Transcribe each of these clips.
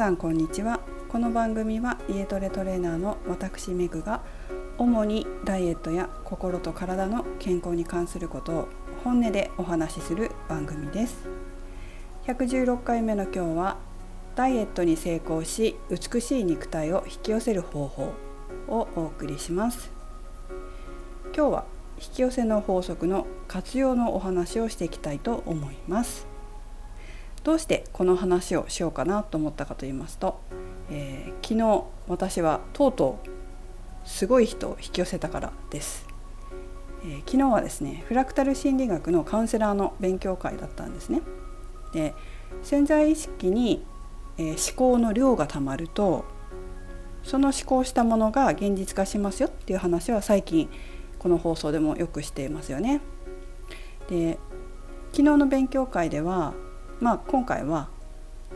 さんこんにちは。この番組は家トレトレーナーの私メグが主にダイエットや心と体の健康に関することを本音でお話しする番組です。116回目の今日はダイエットに成功し美しい肉体を引き寄せる方法をお送りします。今日は引き寄せの法則の活用のお話をしていきたいと思います。どうしてこの話をしようかなと思ったかと言いますと、えー、昨日私はとうとうすごい人を引き寄せたからです、えー、昨日はですねフラクタル心理学のカウンセラーの勉強会だったんですねで潜在意識に、えー、思考の量がたまるとその思考したものが現実化しますよっていう話は最近この放送でもよくしていますよね。で昨日の勉強会ではまあ、今回は、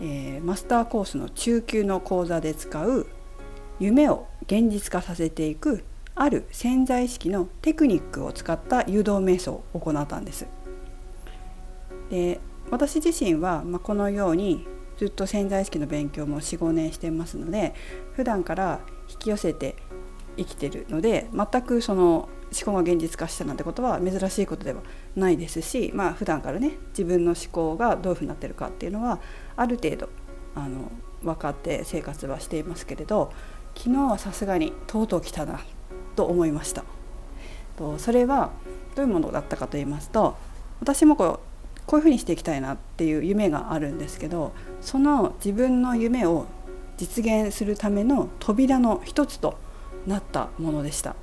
えー、マスターコースの中級の講座で使う夢を現実化させていくある潜在意識のテクニックを使った誘導瞑想を行ったんです。で私自身は、まあ、このようにずっと潜在意識の勉強も45年してますので普段から引き寄せて生きてるので全くその思考が現実化したなんてことは珍しいことではないですしまあ普段からね自分の思考がどういうふうになってるかっていうのはある程度あの分かって生活はしていますけれど昨日はさすがにとうとう来たなと思いました。とそれはどういうものだったかと言いますと私もこうこういうふうにしていきたいなっていう夢があるんですけどその自分の夢を実現するための扉の一つとなったものでした。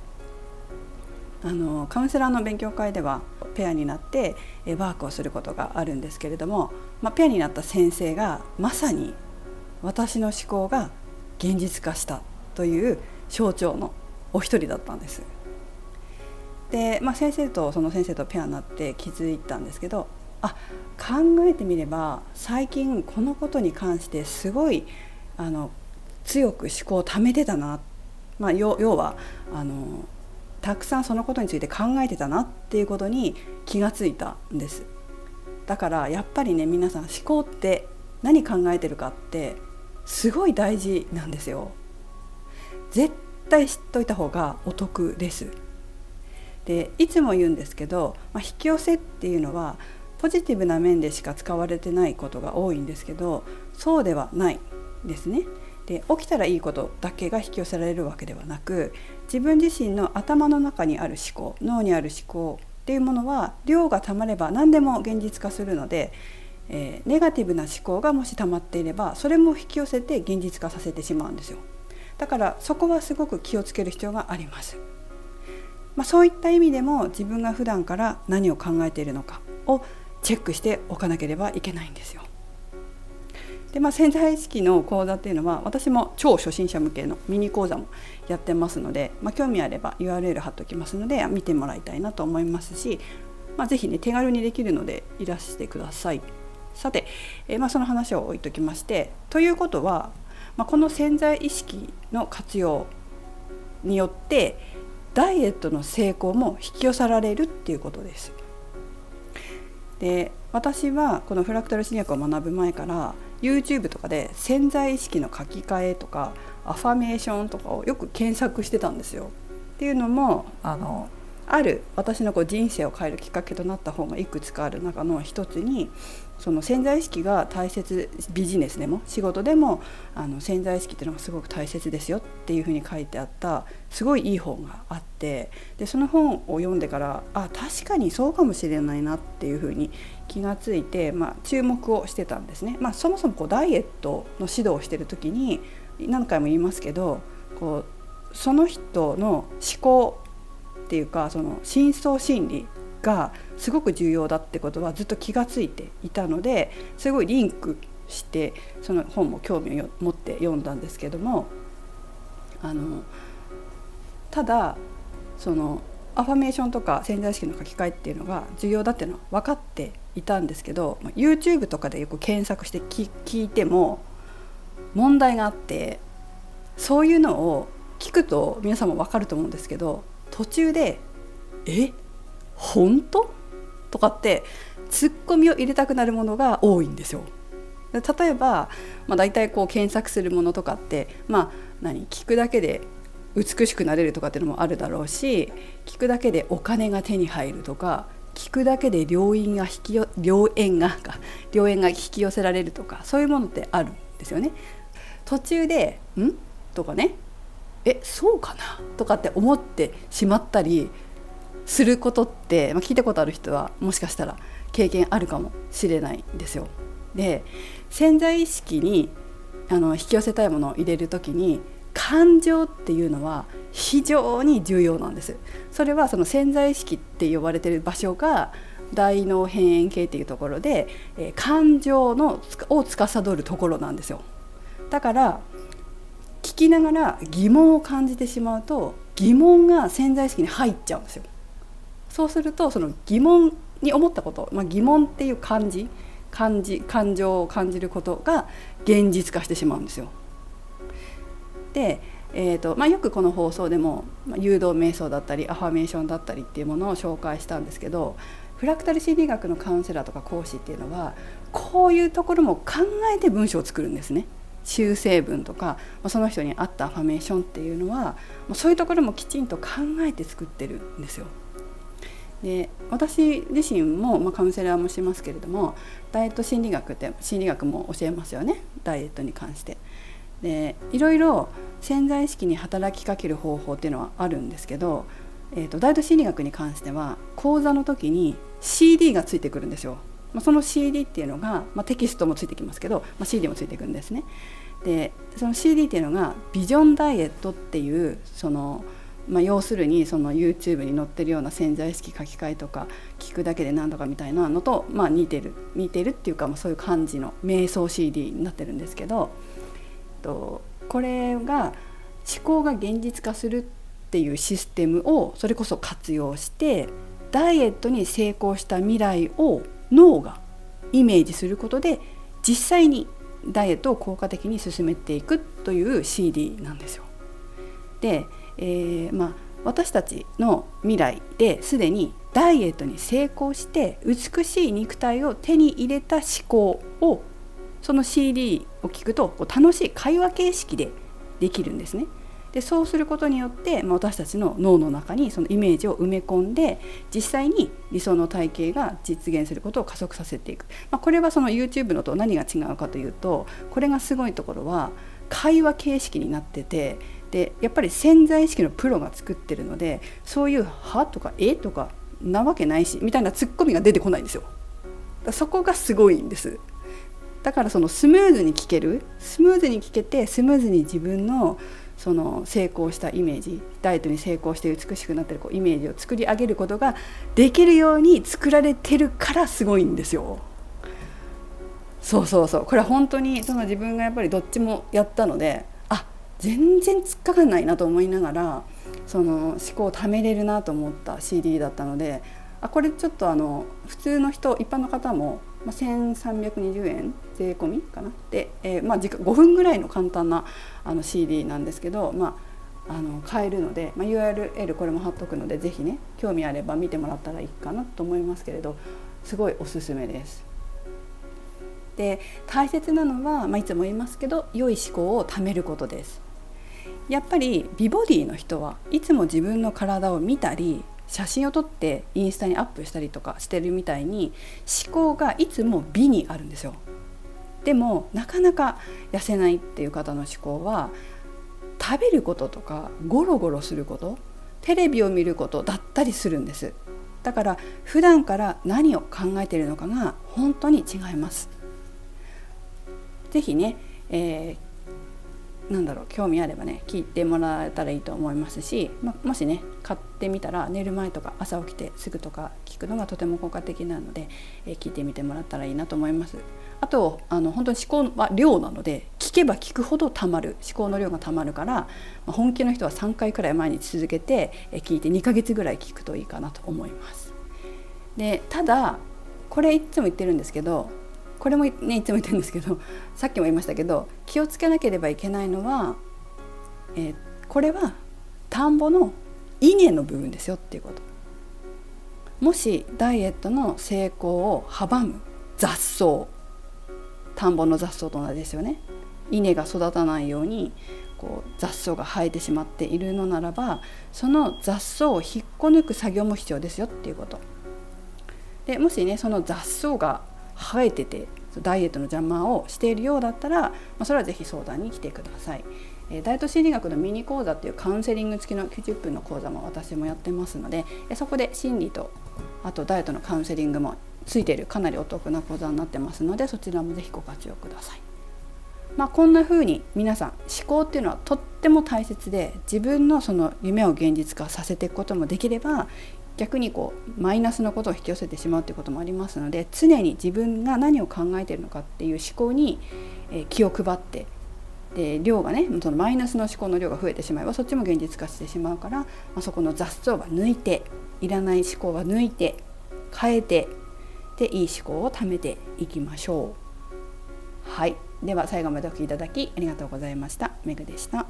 あのカウンセラーの勉強会ではペアになってワークをすることがあるんですけれども、まあ、ペアになった先生がまさに私の思考が現実化したという象徴のお一人だったんです。で、まあ、先生とその先生とペアになって気づいたんですけどあ考えてみれば最近このことに関してすごいあの強く思考をためてたな、まあ、要はあのたくさんそのことについて考えてたなっていうことに気がついたんです。だからやっぱりね皆さん思考って何考えてるかってすごい大事なんですよ。絶対知っといた方がお得です。でいつも言うんですけど、まあ、引き寄せっていうのはポジティブな面でしか使われてないことが多いんですけどそうではないですね。で起きたらいいことだけが引き寄せられるわけではなく自分自身の頭の中にある思考脳にある思考っていうものは量がたまれば何でも現実化するので、えー、ネガティブな思考がもし溜まっていればそれも引き寄せて現実化させてしまうんですよ。だからそこはすごく気をつける必要があります、まあ、そういった意味でも自分が普段から何を考えているのかをチェックしておかなければいけないんですよ。で、まあ、潜在意識の講座っていうのは私も超初心者向けのミニ講座もやってますので、まあ、興味あれば URL 貼っておきますので見てもらいたいなと思いますし、まあ、ぜひね手軽にできるのでいらしてください。さて、えー、まあ、その話を置いときましてということは、まあ、この潜在意識の活用によってダイエットの成功も引き寄せられるっていうことです。で私はこのフラクタル心理学を学ぶ前から YouTube とかで潜在意識の書き換えとかアファメーションとかをよく検索してたんですよ。っていうのもあのある私のこう人生を変えるきっかけとなった本がいくつかある中の一つにその潜在意識が大切ビジネスでも仕事でもあの潜在意識っていうのがすごく大切ですよっていうふうに書いてあったすごいいい本があってでその本を読んでからあ確かにそうかもしれないなっていうふうに気がついて、まあ、注目をしてたんですね。まあ、そもそもこうダイエットの指導をしてる時に何回も言いますけどこうその人の思考っていうかその深層心理がすごく重要だってことはずっと気が付いていたのですごいリンクしてその本も興味を持って読んだんですけどもあのただそのアファメーションとか潜在意識の書き換えっていうのが重要だっていうのは分かっていたんですけど YouTube とかでよく検索して聞いても問題があってそういうのを聞くと皆さんも分かると思うんですけど途中で「え本当?」とかってツッコミを入れたくなるものが多いんですよ。例えば、まあ、大体こう検索するものとかってまあ何？聞くだけで美しくなれるとかっていうのもあるだろうし聞くだけでお金が手に入るとか聞くだけで良縁が引きよ良縁が良縁が引き寄せられるとかそういうものってあるんですよね。途中で「ん?」とかね「えそうかな?」とかって思ってしまったりすることって、まあ、聞いたことある人はもしかしたら経験あるかもしれないんですよ。で潜在意識にあの引き寄せたいものを入れる時に感情っていうのは非常に重要なんですそれはその潜在意識って呼ばれてる場所が大脳辺縁系っていうところで、えー、感情のを司るところなんですよだからきながら疑問を感じてしまうと疑問が潜在意識に入っちゃうんですよそうするとその疑問に思ったこと、まあ、疑問っていう感じ感じ感情を感じることが現実化してしまうんですよ。で、えーとまあ、よくこの放送でも、まあ、誘導瞑想だったりアファメーションだったりっていうものを紹介したんですけどフラクタル心理学のカウンセラーとか講師っていうのはこういうところも考えて文章を作るんですね。修正文とかその人に合ったアファメーションっていうのはそういうところもきちんと考えて作ってるんですよ。で私自身も、まあ、カウンセラーもしますけれどもダイエット心理学って心理学も教えますよねダイエットに関して。でいろいろ潜在意識に働きかける方法っていうのはあるんですけど、えーと、ダイエット心理学に関しては講座の時に CD がついてくるんですよ。まあ、その CD っていうのが、まあ、テキストもついてきますけど、まあ、CD もついていくんですね。でその CD っていうのがビジョンダイエットっていうそのまあ、要するにその YouTube に載ってるような潜在意識書き換えとか聞くだけで何とかみたいなのと、まあ、似てる似てるっていうか、まあ、そういう感じの瞑想 CD になってるんですけどとこれが思考が現実化するっていうシステムをそれこそ活用してダイエットに成功した未来を脳がイメージすることで実際にダイエットを効果的に進めていくという CD なんですよ。でえー、まあ、私たちの未来ですでにダイエットに成功して美しい肉体を手に入れた思考をその CD を聞くとこう楽しい会話形式でできるんですね。でそうすることによって、まあ、私たちの脳の中にそのイメージを埋め込んで実際に理想の体型が実現することを加速させていく、まあ、これはその YouTube のと何が違うかというとこれがすごいところは会話形式になっててでやっぱり潜在意識のプロが作ってるのでそういう「は?」とか「え?」とかなわけないしみたいなツッコミが出てこないんですよ。そこがすごいんですだからそのスムーズに聞けるスムーズに聞けてスムーズに自分のその成功したイメージダイエットに成功して美しくなってるこうイメージを作り上げることができるように作られてるからすごいんですよ。そうそうそうこれは本当にその自分がやっぱりどっちもやったのであ全然突っかかんないなと思いながらその思考を貯めれるなと思った CD だったのであこれちょっとあの普通の人一般の方も、まあ、1320円税込みかなで、えー、まあ、5分ぐらいの簡単なあの CD なんですけど、まあ、あの買えるので、まあ、URL これも貼っとくので是非ね興味あれば見てもらったらいいかなと思いますけれどすごいおすすめです。で大切なのは、まあ、いつも言いますけど良い思考を貯めることです。やっぱり美ボディの人はいつも自分の体を見たり写真を撮ってインスタにアップしたりとかしてるみたいに思考がいつも美にあるんですよ。でもなかなか痩せないっていう方の思考は食べることとかゴロゴロすることテレビを見ることだったりするんですだから普段から何を考えているのかが本当に違います是非ね、えー、なんだろう興味あればね聞いてもらえたらいいと思いますし、ま、もしね買ってみたら寝る前とか朝起きてすぐとか聞くのがとても効果的なので、え、聞いてみてもらったらいいなと思います。あとあの本当に思考は量なので聞けば聞くほどたまる思考の量がたまるから、まあ、本気の人は3回くらい毎日続けて、え、聞いて2ヶ月ぐらい聞くといいかなと思います。でただこれいつも言ってるんですけどこれもねいつも言ってるんですけどさっきも言いましたけど気をつけなければいけないのは、えー、これは田んぼの稲の部分ですよっていうこと。もしダイエットの成功を阻む雑草。田んぼの雑草と同じですよね。稲が育たないようにこう雑草が生えてしまっているのならばその雑草を引っこ抜く作業も必要ですよっていうこと。でもしねその雑草が生えててダイエットの邪魔をしているようだったら、まあ、それは是非相談に来てください。えダイエット心理学のミニ講座っていうカウンセリング付きの90分の講座も私もやってますのでえそこで心理とあとダイエットのカウンセリングもついているかなりお得な講座になってますのでそちらも是非ご活用ください。まあ、こんな風に皆さん思考っていうのはとっても大切で自分のその夢を現実化させていくこともできれば逆にこうマイナスのことを引き寄せてしまうということもありますので常に自分が何を考えているのかっていう思考に、え気を配ってで量がねそのマイナスの思考の量が増えてしまえばそっちも現実化してしまうから、まあ、そこの雑草は抜いていらない思考は抜いて変えてでいい思考を貯めていきましょう。はいでは最後までお聴きいただきありがとうございました。めぐでした。